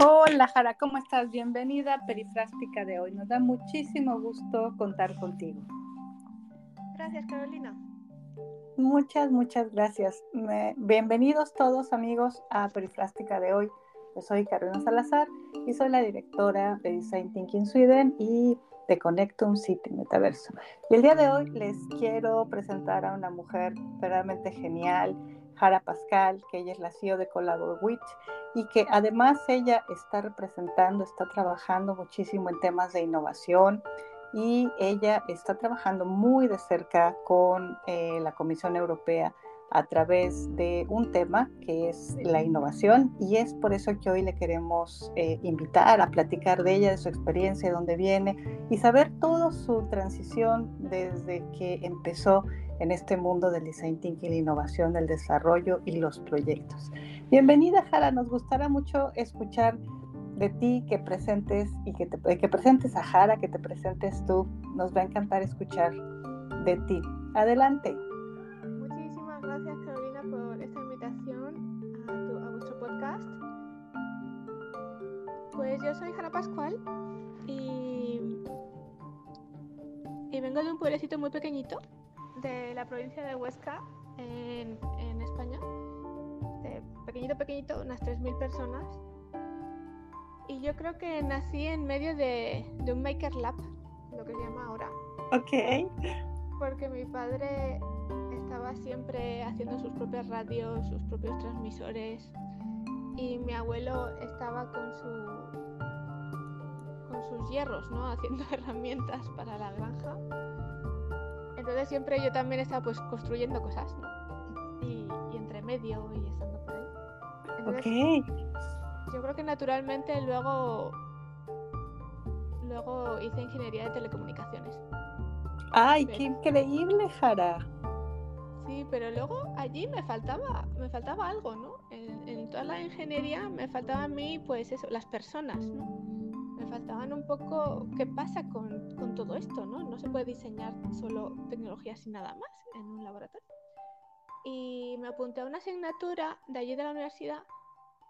Hola Jara, ¿cómo estás? Bienvenida a Perifrástica de hoy. Nos da muchísimo gusto contar contigo. Gracias, Carolina. Muchas, muchas gracias. bienvenidos todos amigos a Perifrástica de hoy. Yo soy Carolina Salazar y soy la directora de Design Thinking Sweden y de Connectum City Metaverso. Y el día de hoy les quiero presentar a una mujer verdaderamente genial, Jara Pascal, que ella es la CEO de Witch y que además ella está representando, está trabajando muchísimo en temas de innovación y ella está trabajando muy de cerca con eh, la Comisión Europea a través de un tema que es la innovación y es por eso que hoy le queremos eh, invitar a platicar de ella, de su experiencia, de dónde viene y saber toda su transición desde que empezó en este mundo del design thinking, la innovación, el desarrollo y los proyectos. Bienvenida, Jara. Nos gustará mucho escuchar de ti que presentes y que, te, que presentes a Jara, que te presentes tú. Nos va a encantar escuchar de ti. Adelante. Pues yo soy Jara Pascual y, y vengo de un pueblecito muy pequeñito de la provincia de Huesca, en, en España. De pequeñito, pequeñito, unas 3.000 personas. Y yo creo que nací en medio de, de un Maker Lab, lo que se llama ahora. Ok. Porque mi padre estaba siempre haciendo sus propias radios, sus propios transmisores. Y mi abuelo estaba con su con sus hierros, ¿no? Haciendo herramientas para la granja entonces siempre yo también estaba pues construyendo cosas, ¿no? Y, entre medio y estando por ahí. Yo creo que naturalmente luego luego hice ingeniería de telecomunicaciones. ¡Ay, qué increíble, Jara! Sí, pero luego allí me faltaba, me faltaba algo, ¿no? En, en, toda la ingeniería me faltaba a mí, pues eso, las personas, ¿no? Faltaban un poco qué pasa con, con, todo esto, ¿no? No se puede diseñar solo tecnología sin nada más en un laboratorio. Y me apunté a una asignatura de allí de la universidad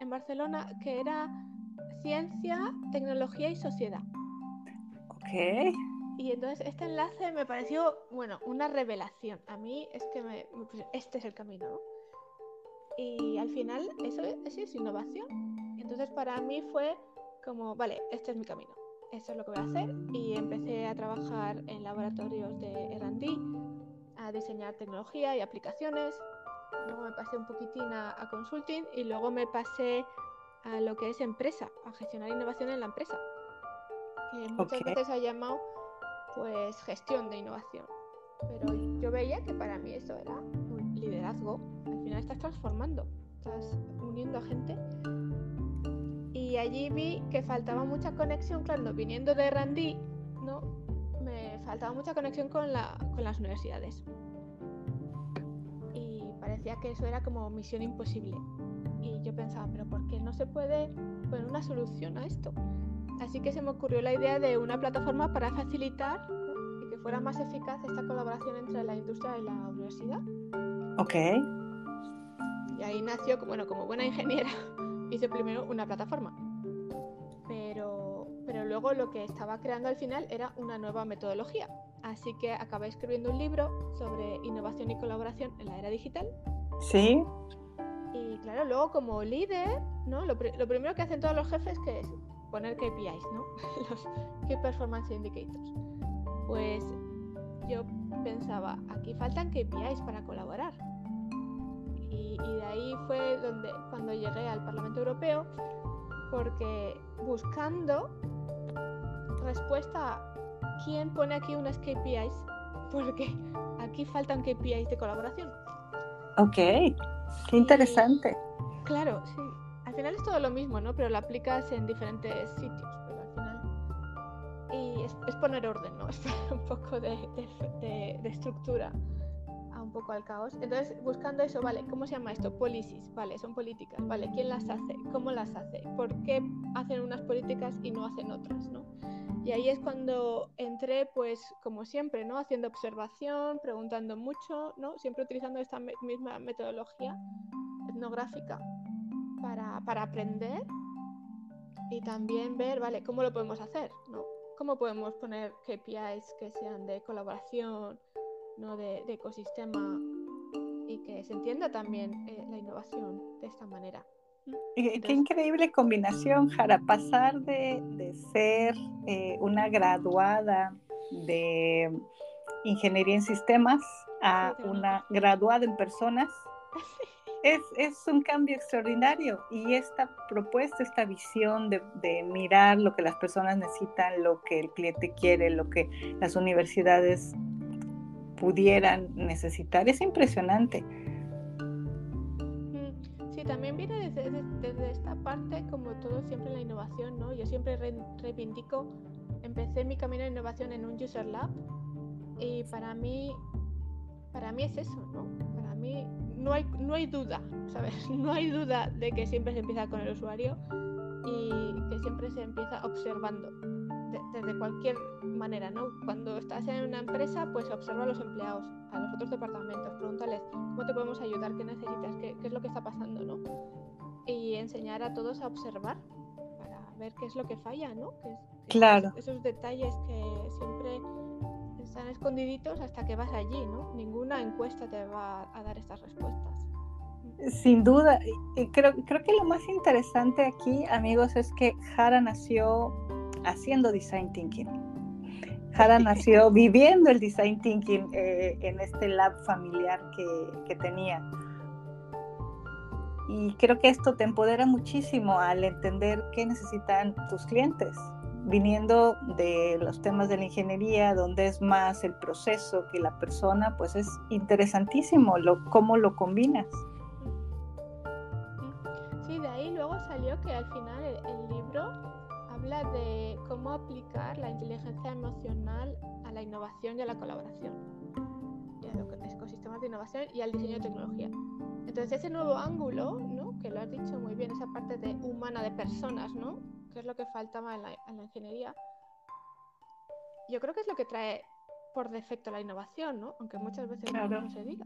en Barcelona que era Ciencia, Tecnología y Sociedad. Ok. Y entonces este enlace me pareció, bueno, una revelación. A mí es que me, este es el camino, ¿no? Y al final eso, eso es innovación. Entonces para mí fue como, vale, este es mi camino, esto es lo que voy a hacer y empecé a trabajar en laboratorios de R&D, a diseñar tecnología y aplicaciones, luego me pasé un poquitín a, consulting y luego me pasé a lo que es empresa, a gestionar innovación en la empresa, que muchas veces ha llamado pues gestión de innovación, pero yo veía que para mí eso era un liderazgo, al final estás transformando, estás uniendo a gente y allí vi que faltaba mucha conexión, claro, viniendo de Randí, ¿no? Me faltaba mucha conexión con, la, con las universidades. Y parecía que eso era como misión imposible. Y yo pensaba, pero ¿por qué no se puede poner una solución a esto? Así que se me ocurrió la idea de una plataforma para facilitar y que fuera más eficaz esta colaboración entre la industria y la universidad. Ok. Y ahí nació, bueno, como buena ingeniera, hice primero una plataforma. Pero, pero luego lo que estaba creando al final era una nueva metodología. Así que acabé escribiendo un libro sobre innovación y colaboración en la era digital. Sí. Y claro, luego como líder, ¿no? Lo, lo primero que hacen todos los jefes que es poner KPIs, ¿no? los Key Performance Indicators. Pues yo pensaba, aquí faltan KPIs para colaborar y de ahí fue donde cuando llegué al Parlamento Europeo porque buscando respuesta a quién pone aquí unas KPIs porque aquí faltan KPIs de colaboración. Ok, qué interesante. claro, sí. Al final es todo lo mismo, ¿no? Pero lo aplicas en diferentes sitios, pero al final... Y es, poner orden, ¿no? Es un poco de, de, de estructura un poco al caos. Entonces, buscando eso, vale, ¿cómo se llama esto? Policies, vale, son políticas, vale, ¿quién las hace? ¿Cómo las hace? ¿Por qué hacen unas políticas y no hacen otras, no? Y ahí es cuando entré, pues, como siempre, ¿no? Haciendo observación, preguntando mucho, ¿no? Siempre utilizando esta misma metodología etnográfica para, para aprender y también ver, vale, cómo lo podemos hacer, ¿no? ¿Cómo podemos poner KPIs que sean de colaboración, ¿no? de, ecosistema y que se entienda también eh, la innovación de esta manera? Qué increíble combinación, Jara, pasar de, ser eh, una graduada de ingeniería en sistemas a una graduada en personas. Es, un cambio extraordinario y esta propuesta, esta visión de, de, mirar lo que las personas necesitan, lo que el cliente quiere, lo que las universidades pudieran necesitar, es impresionante también viene desde, esta parte, como todo siempre la innovación, ¿no? Yo siempre reivindico, empecé mi camino de innovación en un User Lab y para mí, para mí es eso, ¿no? Para mí no hay, no hay duda, ¿sabes? No hay duda de que siempre se empieza con el usuario y que siempre se empieza observando desde cualquier manera, ¿no? Cuando estás en una empresa, pues observa a los empleados, a los otros departamentos, pregúntales cómo te podemos ayudar, qué necesitas, qué, es lo que está pasando, ¿no? Y enseñar a todos a observar para ver qué es lo que falla, ¿no? claro. Esos, detalles que siempre están escondiditos hasta que vas allí, ¿no? Ninguna encuesta te va a dar estas respuestas. Sin duda, creo, creo que lo más interesante aquí, amigos, es que Jara nació haciendo design thinking. Jara nació viviendo el design thinking eh, en este lab familiar que, tenía. Y creo que esto te empodera muchísimo al entender qué necesitan tus clientes, viniendo de los temas de la ingeniería, donde es más el proceso que la persona, pues es interesantísimo lo, cómo lo combinas. Sí, de ahí luego salió que al final el libro habla de cómo aplicar la inteligencia emocional a la innovación y a la colaboración, y a los ecosistemas de innovación y al diseño de tecnología. Entonces ese nuevo ángulo, ¿no? que lo has dicho muy bien, esa parte de humana de personas, ¿no? que es lo que faltaba en la, ingeniería, yo creo que es lo que trae por defecto la innovación, ¿no? aunque muchas veces no se diga.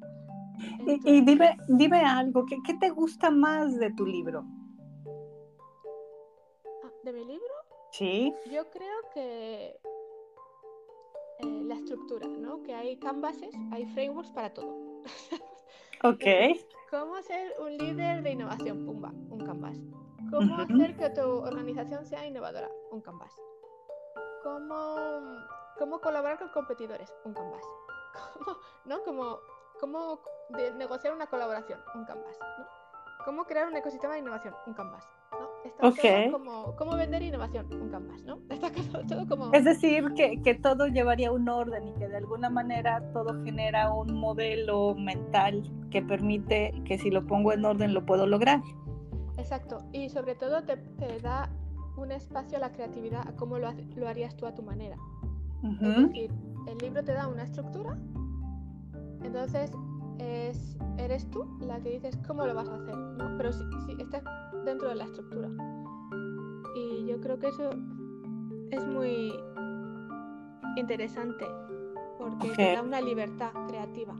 y, dime, dime algo, ¿qué, ¿qué te gusta más de tu libro? Ah, ¿De mi libro? Sí. Yo creo que eh, la estructura, ¿no? Que hay canvases, hay frameworks para todo. ok. ¿Cómo ser un líder de innovación? Pumba, un canvas. ¿Cómo hacer que tu organización sea innovadora? Un canvas. ¿Cómo, cómo colaborar con competidores? Un canvas. ¿Cómo, ¿no? Como, ¿Cómo negociar una colaboración? Un canvas. ¿no? ¿Cómo crear un ecosistema de innovación? Un canvas. Está como cómo vender innovación, un canvas, ¿no? Está todo como... Es decir, que, que, todo llevaría un orden y que de alguna manera todo genera un modelo mental que permite que si lo pongo en orden lo puedo lograr. Exacto, y sobre todo te, te da un espacio a la creatividad, a cómo lo, lo harías tú a tu manera. Es decir, el libro te da una estructura, entonces es, eres tú la que dices cómo lo vas a hacer, ¿no? Pero si, si estás dentro de la estructura. Y yo creo que eso es muy interesante porque te da una libertad creativa.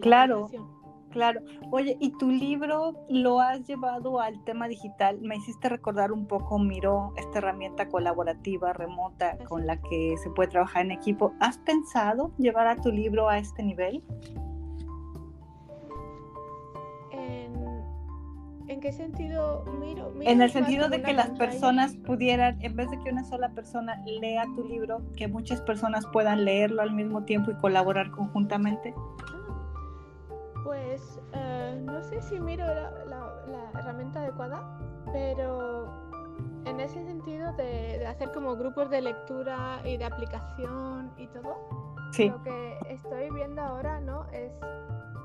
Claro. Claro. Oye, ¿y tu libro lo has llevado al tema digital? Me hiciste recordar un poco Miro, esta herramienta colaborativa remota con la que se puede trabajar en equipo. ¿Has pensado llevar a tu libro a este nivel? ¿En qué sentido miro? en el sentido de que las personas pudieran, en vez de que una sola persona lea tu libro, que muchas personas puedan leerlo al mismo tiempo y colaborar conjuntamente. Ah, pues eh, no sé si miro la, herramienta adecuada, pero en ese sentido de, hacer como grupos de lectura y de aplicación y todo, lo que estoy viendo ahora, ¿no? Es,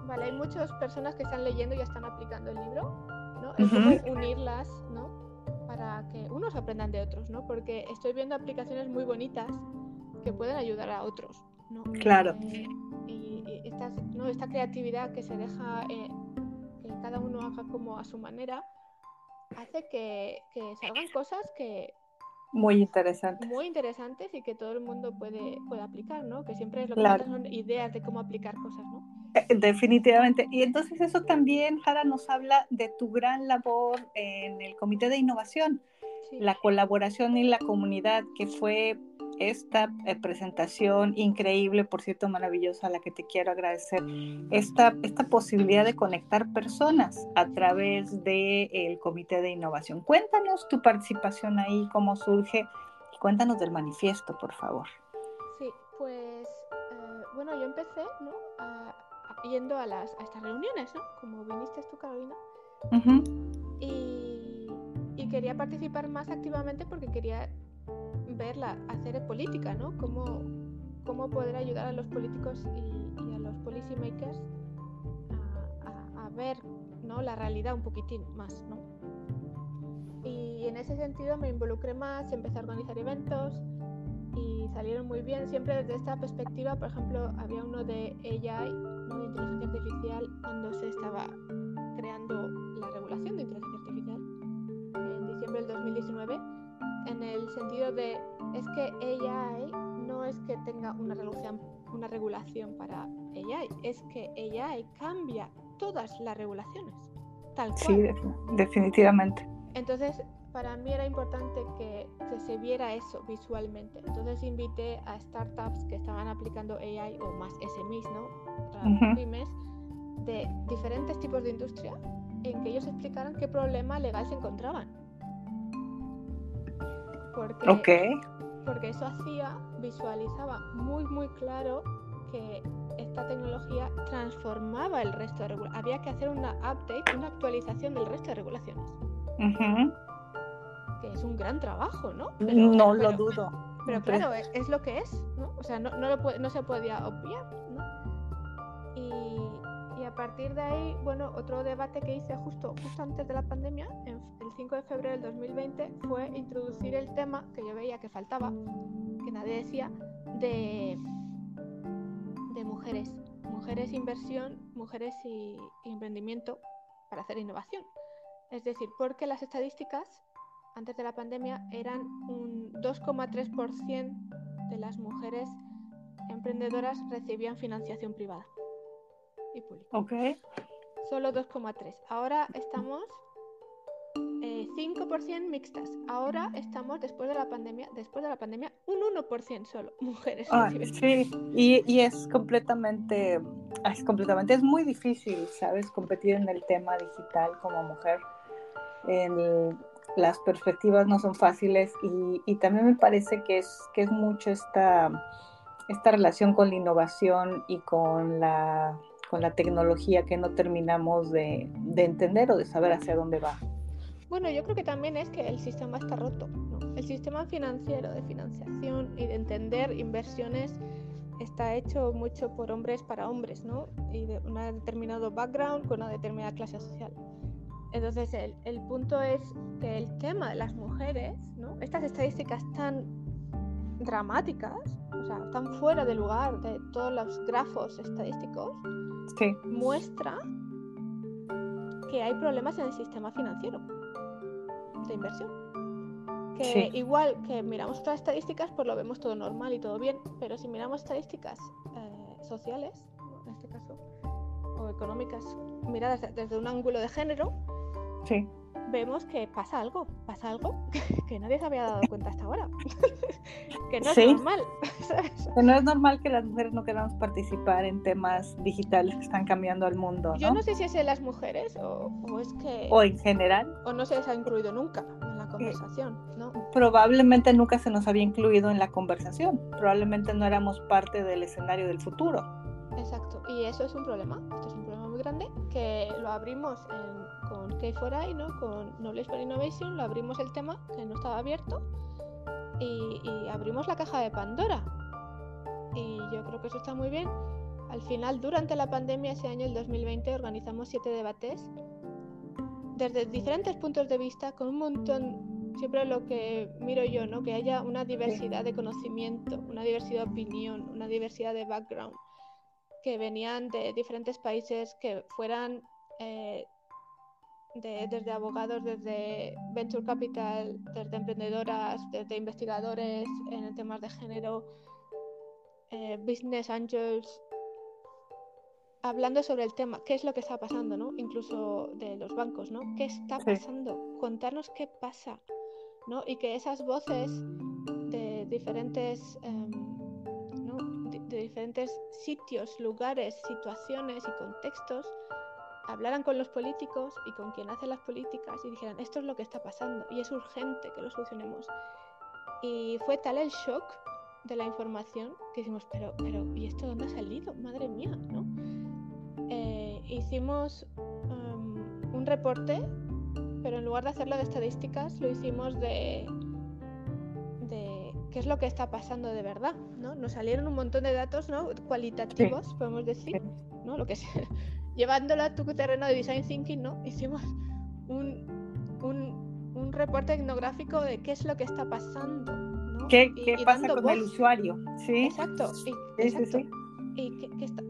vale, hay muchas personas que están leyendo y están aplicando el libro, es como unirlas, ¿no? Para que unos aprendan de otros, ¿no? Porque estoy viendo aplicaciones muy bonitas que pueden ayudar a otros, ¿no? Claro. Eh, y, esta, ¿no? esta creatividad que se deja eh, que cada uno haga como a su manera hace que, que salgan cosas que muy interesantes. Muy interesantes y que todo el mundo puede, puede aplicar, ¿no? Que siempre es lo que claro. son ideas de cómo aplicar cosas, ¿no? Eh, definitivamente. Y entonces eso también, Jara, nos habla de tu gran labor en el Comité de Innovación. la colaboración y la comunidad, que fue esta eh, presentación increíble, por cierto, maravillosa, a la que te quiero agradecer, esta, esta posibilidad de conectar personas a través del Comité de Innovación. Cuéntanos tu participación ahí, cómo surge, y cuéntanos del manifiesto, por favor. Sí, pues, eh, bueno, yo empecé, ¿no? yendo a, las, a estas reuniones, ¿no? Como viniste tú, Carolina. y, y quería participar más activamente porque quería verla, hacer política, ¿no? Cómo, cómo poder ayudar a los políticos y, a los policymakers a, a, ver ¿no? la realidad un poquitín más, ¿no? Y en ese sentido me involucré más, empecé a organizar eventos y salieron muy bien, siempre desde esta perspectiva, por ejemplo, había uno de AI, ¿no? de inteligencia artificial, cuando se estaba creando la regulación de inteligencia artificial en diciembre del 2019 en el sentido de es que AI no es que tenga una regulación, una regulación para AI, es que AI cambia todas las regulaciones, tal cual. Sí, definitivamente. Entonces, para mí era importante que, se viera eso visualmente. Entonces invité a startups que estaban aplicando AI o más SMEs, ¿no? Pymes, de diferentes tipos de industria, en que ellos explicaran qué problema legal se encontraban porque, porque eso hacía, visualizaba muy, muy claro que esta tecnología transformaba el resto de regulaciones. Había que hacer una update, una actualización del resto de regulaciones. Que es un gran trabajo, ¿no? no lo dudo. Pero claro, es, lo que es, ¿no? O sea, no, no, no se podía obviar, ¿no? A partir de ahí, bueno, otro debate que hice justo, justo antes de la pandemia, el 5 de febrero del 2020, fue introducir el tema que yo veía que faltaba, que nadie decía, de, de mujeres. Mujeres inversión, mujeres y, emprendimiento para hacer innovación. Es decir, porque las estadísticas antes de la pandemia eran un 2,3% de las mujeres emprendedoras recibían financiación privada y público. Ok. Solo 2,3. Ahora estamos 5% eh, mixtas. Ahora estamos después de la pandemia, después de la pandemia, un 1% solo mujeres. Ah, sí, y, y, es completamente, es completamente, es muy difícil, ¿sabes? Competir en el tema digital como mujer. las perspectivas no son fáciles y, y, también me parece que es, que es mucho esta, esta relación con la innovación y con la con la tecnología que no terminamos de, entender o de saber hacia dónde va. Bueno, yo creo que también es que el sistema está roto. El sistema financiero de financiación y de entender inversiones está hecho mucho por hombres para hombres, ¿no? Y de un determinado background con una determinada clase social. Entonces, el, el, punto es que el tema de las mujeres, ¿no? Estas estadísticas tan dramáticas, o sea, están fuera de lugar de todos los grafos estadísticos, muestra que hay problemas en el sistema financiero de inversión. Que igual que miramos otras estadísticas, pues lo vemos todo normal y todo bien, pero si miramos estadísticas eh, sociales, en este caso, o económicas, miradas desde un ángulo de género, sí vemos que pasa algo, pasa algo que, nadie se había dado cuenta hasta ahora. que no es normal. Que no es normal que las mujeres no queramos participar en temas digitales que están cambiando al mundo. Yo no sé si es de las mujeres o, es que... O en general. O no se les ha incluido nunca en la conversación, ¿no? Probablemente nunca se nos había incluido en la conversación. Probablemente no éramos parte del escenario del futuro. Exacto. Y eso es un problema. Esto es un problema muy grande que lo abrimos en con K4I, ¿no? con Knowledge for Innovation, lo abrimos el tema, que no estaba abierto, y, abrimos la caja de Pandora. Y yo creo que eso está muy bien. Al final, durante la pandemia, ese año, el 2020, organizamos siete debates desde diferentes puntos de vista, con un montón, siempre lo que miro yo, ¿no? que haya una diversidad de conocimiento, una diversidad de opinión, una diversidad de background, que venían de diferentes países, que fueran eh, desde abogados, desde Venture Capital, desde emprendedoras, desde investigadores en temas de género, eh, Business Angels, hablando sobre el tema, qué es lo que está pasando, ¿no? Incluso de los bancos, ¿no? ¿Qué está pasando? Contarnos qué pasa. ¿no? Y que esas voces de diferentes, em, diferentes sitios, lugares, situaciones y contextos hablaran con los políticos y con quien hace las políticas y dijeran, esto es lo que está pasando y es urgente que lo solucionemos. Y fue tal el shock de la información que decimos, pero, pero, ¿y esto dónde ha salido? Madre mía, ¿no? Eh, hicimos em, un reporte, pero en lugar de hacerlo de estadísticas, lo hicimos de qué es lo que está pasando de verdad, ¿no? Nos salieron un montón de datos, ¿no? Cualitativos, podemos decir, ¿no? Lo que sea. Llevándolo a tu terreno de design thinking, ¿no? Hicimos un, un, un reporte etnográfico de qué es lo que está pasando, ¿no? ¿Qué, qué pasa con el usuario? Sí. Exacto. Y, exacto. ¿Y qué, qué está?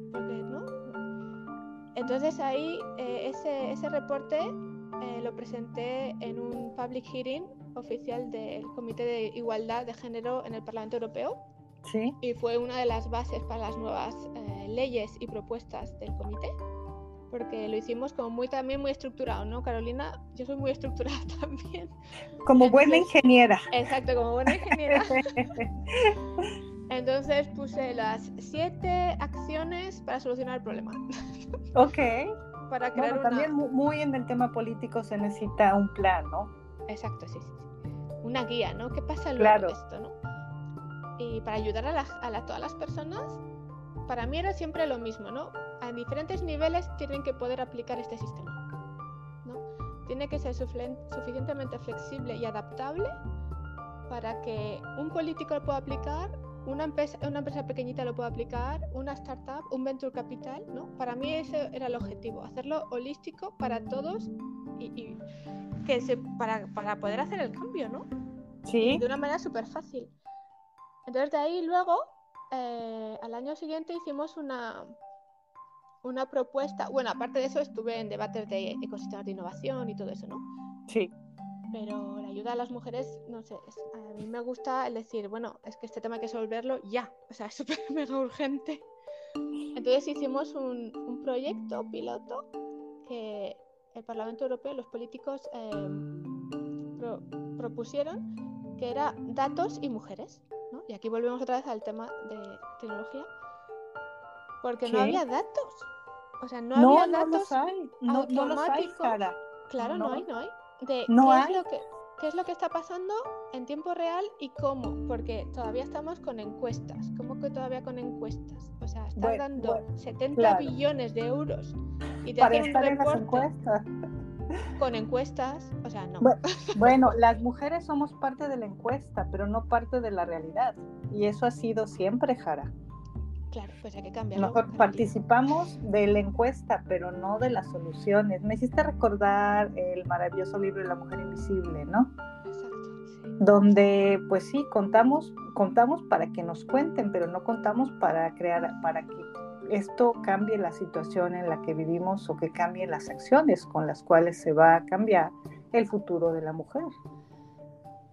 Entonces ahí eh, ese, ese, reporte eh, lo presenté en un public hearing oficial del Comité de Igualdad de Género en el Parlamento Europeo. Sí. Y fue una de las bases para las nuevas eh, leyes y propuestas del comité, porque lo hicimos como muy también muy estructurado, ¿no, Carolina? Yo soy muy estructurada también. Como buena ingeniera. Exacto, como buena ingeniera. Entonces puse las siete acciones para solucionar el problema. Ok. Para crear bueno, también muy en el tema político se necesita un plan, ¿no? Exacto, sí, sí. Una guía, ¿no? ¿Qué pasa luego de esto, no? Y para ayudar a, a todas las personas, para mí era siempre lo mismo, ¿no? A diferentes niveles tienen que poder aplicar este sistema, ¿no? Tiene que ser suficientemente flexible y adaptable para que un político lo pueda aplicar una empresa, una empresa pequeñita lo puede aplicar, una startup, un venture capital, ¿no? Para mí ese era el objetivo, hacerlo holístico para todos y, que se, para, para, poder hacer el cambio, ¿no? Sí. De una manera súper fácil. Entonces de ahí luego, eh, al año siguiente hicimos una, una propuesta, bueno, aparte de eso estuve en debates de ecosistemas de innovación y todo eso, ¿no? Sí pero la ayuda a las mujeres, no sé, a mí me gusta el decir, bueno, es que este tema hay que resolverlo ya, o sea, es súper mega urgente. Entonces hicimos un, un, proyecto piloto que el Parlamento Europeo, los políticos eh, propusieron, que era datos y mujeres. ¿no? Y aquí volvemos otra vez al tema de tecnología, porque no había datos. O sea, no, había datos. No los hay. No, no los hay, Claro, no hay, no hay de ¿No qué, hay? Es lo que, qué es lo que está pasando en tiempo real y cómo, porque todavía estamos con encuestas. ¿Cómo que todavía con encuestas? O sea, estás Bueno, dando bueno, 70 claro. billones de euros y te Para estar en las reporte encuestas. con encuestas. O sea, no. Bueno, Bueno, las mujeres somos parte de la encuesta, pero no parte de la realidad. Y eso ha sido siempre, Jara. Claro, pues hay que cambiarlo. Nosotros participamos de la encuesta, pero no de las soluciones. Me hiciste recordar el maravilloso libro de La Mujer Invisible, ¿no? Exacto, sí. Donde, pues sí, contamos, contamos para que nos cuenten, pero no contamos para crear, para que esto cambie la situación en la que vivimos o que cambie las acciones con las cuales se va a cambiar el futuro de la mujer.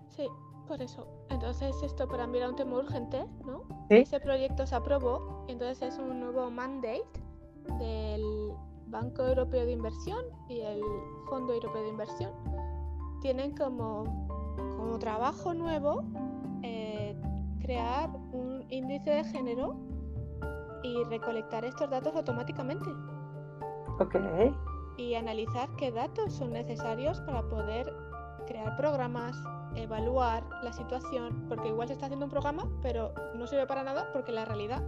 Sí, por eso. Entonces esto para mí era un tema urgente, ¿no? Sí. Ese proyecto se aprobó, entonces es un nuevo mandate del Banco Europeo de Inversión y el Fondo Europeo de Inversión. Tienen como, como trabajo nuevo eh, crear un índice de género y recolectar estos datos automáticamente Ok. y analizar qué datos son necesarios para poder crear programas, evaluar la situación, porque igual se está haciendo un programa, pero no sirve para nada porque la realidad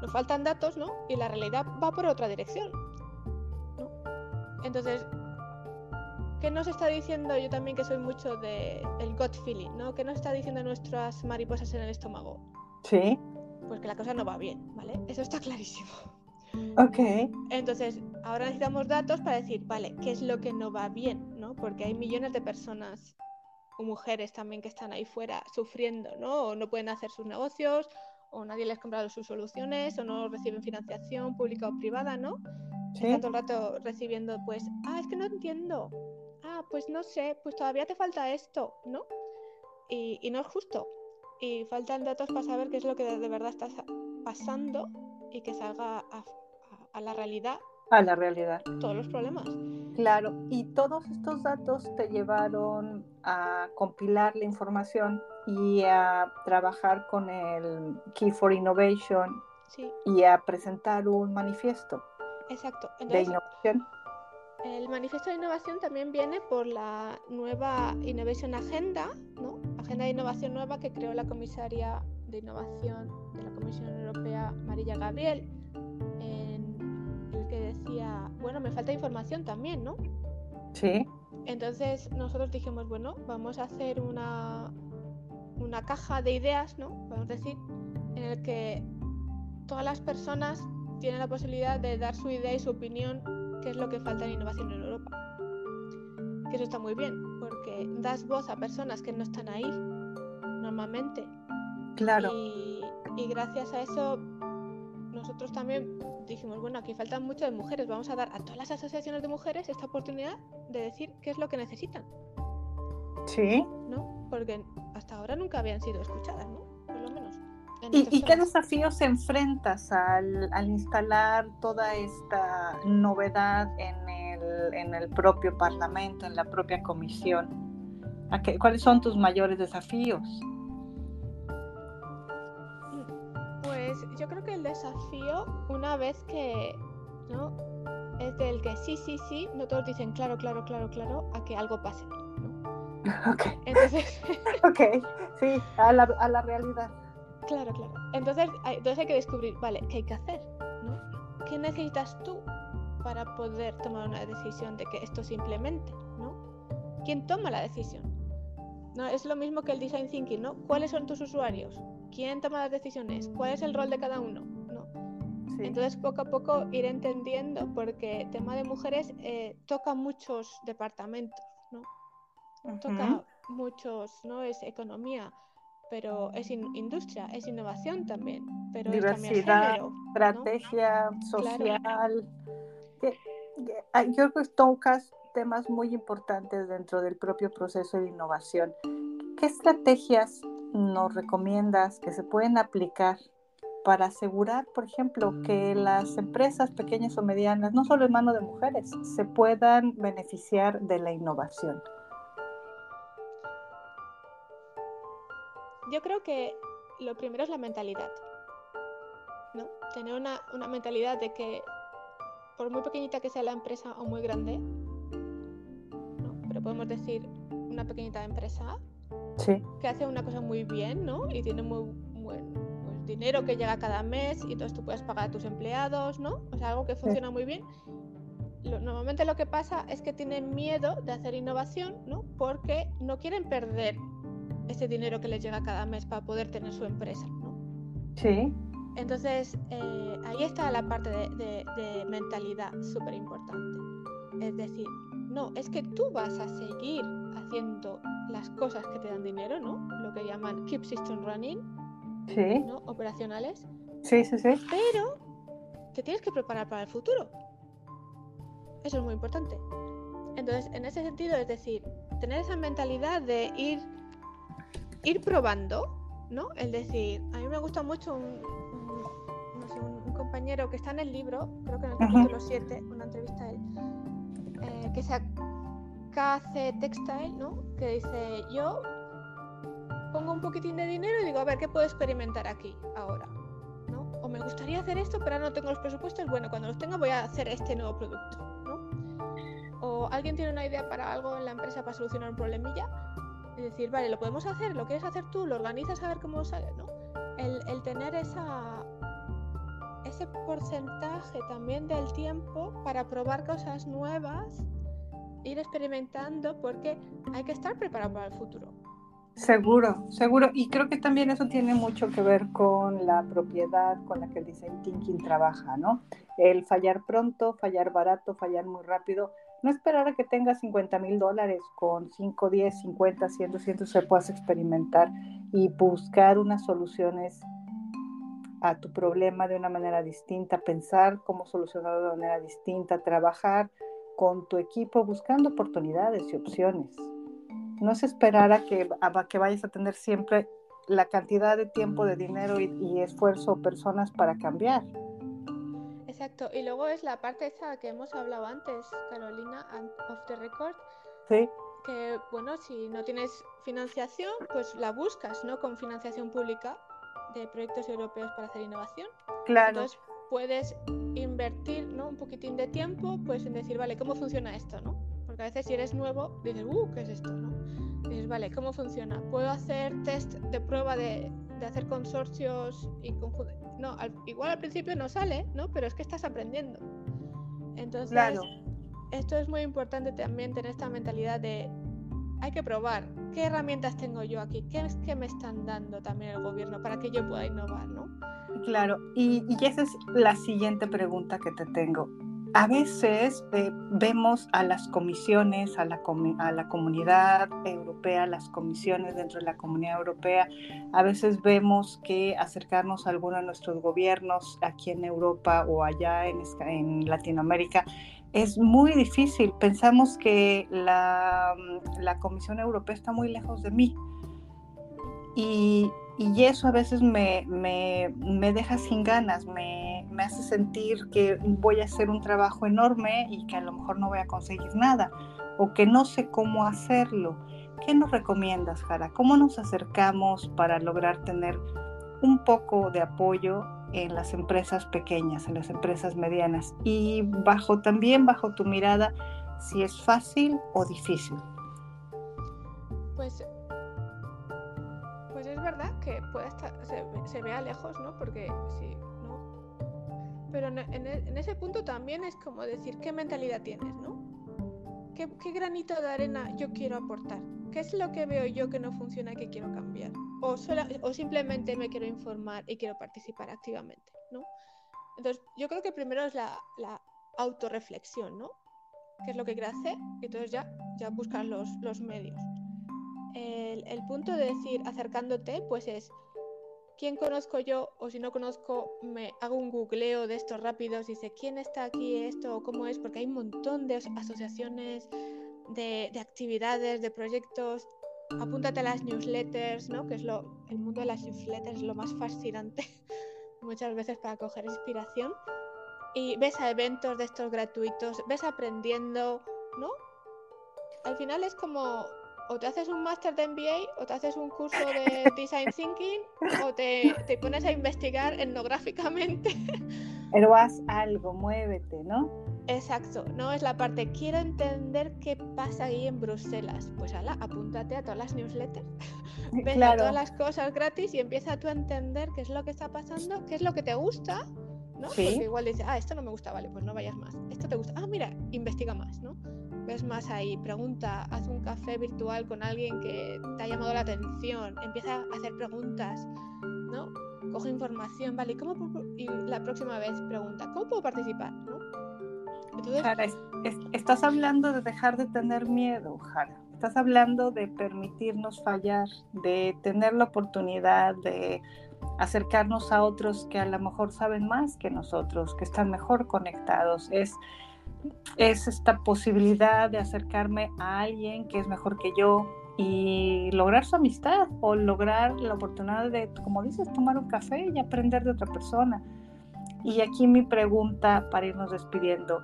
nos faltan datos, ¿no? Y la realidad va por otra dirección. ¿no? Entonces, ¿qué nos está diciendo? Yo también que soy mucho de el gut feeling, ¿no? ¿Qué nos está diciendo nuestras mariposas en el estómago? Sí. Pues que la cosa no va bien, ¿vale? Eso está clarísimo. Ok. Entonces, ahora necesitamos datos para decir, vale, ¿qué es lo que no va bien? ¿no? Porque hay millones de personas o mujeres también que están ahí fuera sufriendo, ¿no? O no pueden hacer sus negocios, o nadie les ha comprado sus soluciones, o no reciben financiación pública o privada, ¿no? Sí. Están todo el rato recibiendo, pues, ah, es que no entiendo. Ah, pues no sé, pues todavía te falta esto, ¿no? Y, y no es justo. Y faltan datos para saber qué es lo que de, verdad está sa- pasando y que salga a, a- a la realidad a la realidad. Todos los problemas. Claro, y todos estos datos te llevaron a compilar la información y a trabajar con el Key for Innovation y a presentar un manifiesto Exacto. de innovación. El manifiesto de innovación también viene por la nueva Innovation Agenda, ¿no? Agenda de innovación nueva que creó la comisaria de innovación de la Comisión Europea, María Gabriel, que decía, bueno, me falta información también, ¿no? Sí. Entonces nosotros dijimos, bueno, vamos a hacer una, una caja de ideas, ¿no? Podemos decir, en el que todas las personas tienen la posibilidad de dar su idea y su opinión, qué es lo que falta en innovación en Europa. Que eso está muy bien, porque das voz a personas que no están ahí normalmente. Claro. Y, y gracias a eso nosotros también dijimos, bueno, aquí faltan muchas mujeres, vamos a dar a todas las asociaciones de mujeres esta oportunidad de decir qué es lo que necesitan. Sí. ¿No? Porque hasta ahora nunca habían sido escuchadas, ¿no? Por lo menos. ¿Y, qué desafíos enfrentas al, instalar toda esta novedad en el, en el, propio Parlamento, en la propia comisión? ¿A qué, ¿Cuáles son tus mayores desafíos? Pues yo creo que el desafío, una vez que, ¿no? Es del que sí, sí, sí, no todos dicen claro, claro, claro, claro, a que algo pase. Ok. Entonces. ok, sí, a la, a la realidad. Claro, claro. Entonces hay, entonces hay que descubrir, vale, ¿qué hay que hacer? ¿no? ¿Qué necesitas tú para poder tomar una decisión de que esto simplemente, ¿no? ¿Quién toma la decisión? No, es lo mismo que el design thinking, ¿no? ¿Cuáles son tus usuarios? ¿Quién toma las decisiones? ¿Cuál es el rol de cada uno? ¿no? Entonces, poco a poco ir entendiendo, porque el tema de mujeres eh, toca muchos departamentos, ¿no? Toca muchos, ¿no? Es economía, pero es industria, es innovación también, pero diversidad, estrategia social. yo creo que tocas temas muy importantes dentro del propio proceso de innovación. ¿Qué estrategias nos recomiendas que se pueden aplicar para asegurar, por ejemplo, que las empresas pequeñas o medianas, no solo en manos de mujeres, se puedan beneficiar de la innovación? Yo creo que lo primero es la mentalidad. ¿no? Tener una, una mentalidad de que por muy pequeñita que sea la empresa o muy grande, ¿no? pero podemos decir una pequeñita empresa sí. que hace una cosa muy bien ¿no? y tiene muy buen pues, dinero que llega cada mes y entonces tú puedes pagar a tus empleados, ¿no? O sea, algo que funciona muy bien. normalmente lo que pasa es que tienen miedo de hacer innovación, ¿no? Porque no quieren perder ese dinero que les llega cada mes para poder tener su empresa, ¿no? Sí. Entonces, eh, ahí está la parte de, mentalidad súper importante. Es decir, no, es que tú vas a seguir haciendo las cosas que te dan dinero, ¿no? Lo que llaman keep system running, sí. ¿no? Operacionales. Sí, sí, sí. Pero te tienes que preparar para el futuro. Eso es muy importante. Entonces, en ese sentido, es decir, tener esa mentalidad de ir ir probando, ¿no? El decir, a mí me gusta mucho un, compañero que está en el libro, creo que en el capítulo 7, una entrevista a él, eh, que se hace Textile, ¿no? Que dice, yo pongo un poquitín de dinero y digo, a ver, ¿qué puedo experimentar aquí ahora? ¿no? O me gustaría hacer esto, pero ahora no tengo los presupuestos, bueno, cuando los tenga voy a hacer este nuevo producto, ¿no? O alguien tiene una idea para algo en la empresa para solucionar un problemilla, y decir, vale, lo podemos hacer, lo quieres hacer tú, lo organizas a ver cómo sale, ¿no? El tener esa, ese porcentaje también del tiempo para probar cosas nuevas, ir experimentando, porque hay que estar preparado para el futuro. Seguro, seguro. Y creo que también eso tiene mucho que ver con la propiedad con la que el design thinking trabaja, ¿no? El fallar pronto, fallar barato, fallar muy rápido no esperar a que tengas 50 mil dólares con 5, 10, 50, 100, 200 se puedas experimentar y buscar unas soluciones a tu problema de una manera distinta, pensar cómo solucionarlo de una manera distinta, trabajar con tu equipo buscando oportunidades y opciones. No es esperar a que, a que vayas a tener siempre la cantidad de tiempo, de dinero y, y esfuerzo o personas para cambiar Exacto, y luego es la parte esa que hemos hablado antes, Carolina, of the record. Sí. Que, bueno, si no tienes financiación, pues la buscas, ¿no? Con financiación pública de proyectos europeos para hacer innovación. Claro. Entonces puedes invertir, ¿no? Un poquitín de tiempo, pues en decir, vale, ¿cómo funciona esto, no? Porque a veces si eres nuevo, dices, uh, ¿qué es esto, no? dices, vale, ¿cómo funciona? ¿Puedo hacer test de prueba de, de hacer consorcios y No, igual al principio no sale, ¿no? Pero es que estás aprendiendo. Entonces, claro. esto es muy importante también tener esta mentalidad de hay que probar qué herramientas tengo yo aquí, qué es que me están dando también el gobierno para que yo pueda innovar, ¿no? Claro, y, y esa es la siguiente pregunta que te tengo a veces eh, vemos a las comisiones, a la, a la comunidad europea, las comisiones dentro de la comunidad europea, a veces vemos que acercarnos a alguno de nuestros gobiernos aquí en Europa o allá en, en Latinoamérica es muy difícil. Pensamos que la, Comisión Europea está muy lejos de mí. Y, y eso a veces me, me, me deja sin ganas, me, me, hace sentir que voy a hacer un trabajo enorme y que a lo mejor no voy a conseguir nada o que no sé cómo hacerlo. ¿Qué nos recomiendas, Jara? ¿Cómo nos acercamos para lograr tener un poco de apoyo en las empresas pequeñas, en las empresas medianas? Y bajo también, bajo tu mirada, si es fácil o difícil. Pues verdad que puede estar, se, vea lejos, ¿no? Porque sí, ¿no? Pero en, en, ese punto también es como decir, ¿qué mentalidad tienes, ¿no? ¿Qué, ¿Qué, granito de arena yo quiero aportar? ¿Qué es lo que veo yo que no funciona que quiero cambiar? O, o simplemente me quiero informar y quiero participar activamente, ¿no? Entonces, yo creo que primero es la, la autorreflexión, ¿no? ¿Qué es lo que quiero hacer? Y entonces ya, ya buscar los, los medios el, punto de decir acercándote, pues es quién conozco yo o si no conozco, me hago un googleo de estos rápidos sé quién está aquí, esto cómo es, porque hay un montón de asociaciones, de, actividades, de proyectos. Apúntate a las newsletters, ¿no? Que es lo, el mundo de las newsletters es lo más fascinante muchas veces para coger inspiración. Y ves a eventos de estos gratuitos, ves aprendiendo, ¿no? Al final es como o te haces un máster de MBA, o te haces un curso de Design Thinking, o te, te pones a investigar etnográficamente. Pero haz algo, muévete, ¿no? Exacto, no es la parte, quiero entender qué pasa ahí en Bruselas. Pues ala, apúntate a todas las newsletters, ve a todas las cosas gratis y empieza tú a entender qué es lo que está pasando, qué es lo que te gusta, ¿no? Porque igual dices, ah, esto no me gusta, vale, pues no vayas más. Esto te gusta, ah, mira, investiga más, ¿no? ves más ahí, pregunta, haz un café virtual con alguien que te ha llamado la atención, empieza a hacer preguntas, ¿no? Coge información, ¿vale? ¿Y, cómo y la próxima vez pregunta, ¿cómo puedo participar? ¿no? Jara, estás hablando de dejar de tener miedo, Jara. Estás hablando de permitirnos fallar, de tener la oportunidad de acercarnos a otros que a lo mejor saben más que nosotros, que están mejor conectados. Es es esta posibilidad de acercarme a alguien que es mejor que yo y lograr su amistad o lograr la oportunidad de, como dices, tomar un café y aprender de otra persona. Y aquí mi pregunta para irnos despidiendo,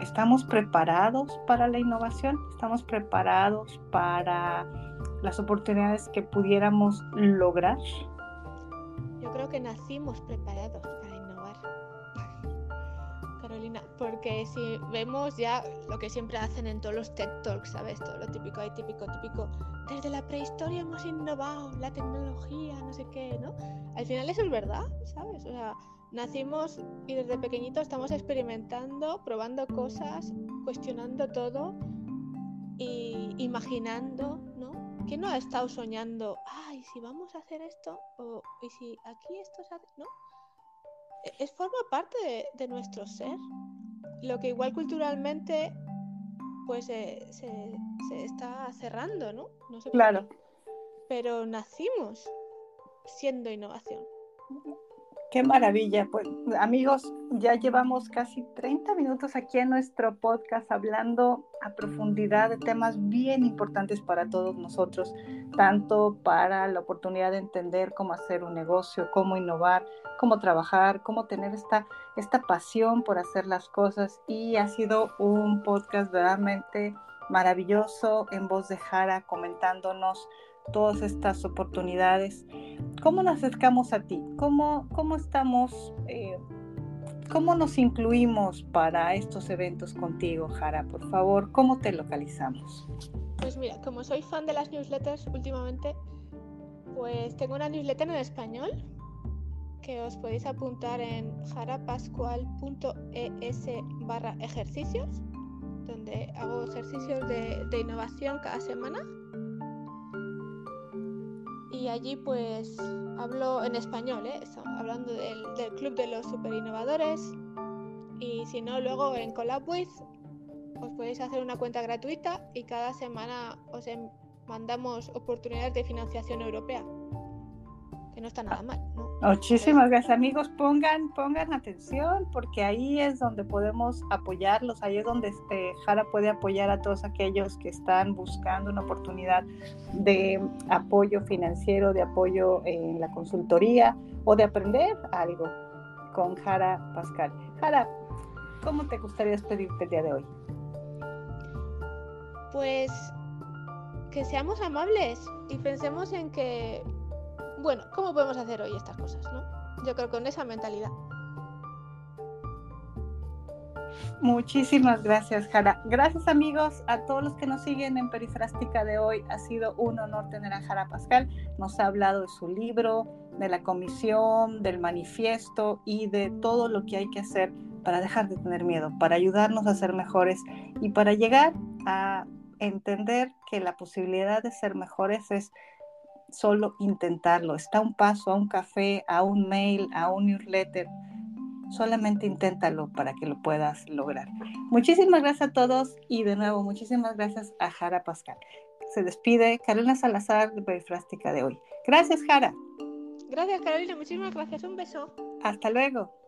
¿estamos preparados para la innovación? ¿Estamos preparados para las oportunidades que pudiéramos lograr? Yo creo que nacimos preparados porque si vemos ya lo que siempre hacen en todos los TED Talks, ¿sabes? Todo lo típico, hay típico, típico, desde la prehistoria hemos innovado, la tecnología, no sé qué, ¿no? Al final eso es verdad, ¿sabes? O sea, nacimos y desde pequeñito estamos experimentando, probando cosas, cuestionando todo y imaginando, ¿no? ¿Quién no ha estado soñando, ay, si vamos a hacer esto? O, ¿y si aquí esto se hace? ¿No? E, es forma parte de nuestro ser lo que igual culturalmente pues se, está cerrando, ¿no? no sé claro. Pero nacimos siendo innovación. Qué maravilla. Pues amigos, ya llevamos casi 30 minutos aquí en nuestro podcast hablando a profundidad de temas bien importantes para todos nosotros, tanto para la oportunidad de entender cómo hacer un negocio, cómo innovar, cómo trabajar, cómo tener esta, esta pasión por hacer las cosas. Y ha sido un podcast realmente maravilloso en voz de Jara comentándonos todas estas oportunidades. ¿Cómo nos acercamos a ti? ¿Cómo, cómo estamos, eh, cómo nos incluimos para estos eventos contigo, Jara? Por favor, ¿cómo te localizamos? Pues mira, como soy fan de las newsletters últimamente, pues tengo una newsletter en español que os podéis apuntar en jarapascual.es barra ejercicios, donde hago ejercicios de, de innovación cada semana y allí pues hablo en español, ¿eh? hablando del, Club de los Super Innovadores y si no luego en CollabWith os podéis hacer una cuenta gratuita y cada semana os mandamos oportunidades de financiación europea no está nada mal. Muchísimas gracias amigos, pongan, pongan atención porque ahí es donde podemos apoyarlos, ahí es donde este, Jara puede apoyar a todos aquellos que están buscando una oportunidad de apoyo financiero, de apoyo en la consultoría o de aprender algo con Jara Pascal. Jara, ¿cómo te gustaría despedirte el día de hoy? Pues que seamos amables y pensemos en que bueno, ¿cómo podemos hacer hoy estas cosas? ¿no? Yo creo que con esa mentalidad. Muchísimas gracias, Jara. Gracias, amigos, a todos los que nos siguen en Perifrástica de hoy. Ha sido un honor tener a Jara Pascal. Nos ha hablado de su libro, de la comisión, del manifiesto y de todo lo que hay que hacer para dejar de tener miedo, para ayudarnos a ser mejores y para llegar a entender que la posibilidad de ser mejores es solo intentarlo. Está un paso, a un café, a un mail, a un newsletter. Solamente inténtalo para que lo puedas lograr. Muchísimas gracias a todos y de nuevo muchísimas gracias a Jara Pascal. Se despide Carolina Salazar de Perifrástica de hoy. Gracias, Jara. Gracias, Carolina. Muchísimas gracias. Un beso. Hasta luego.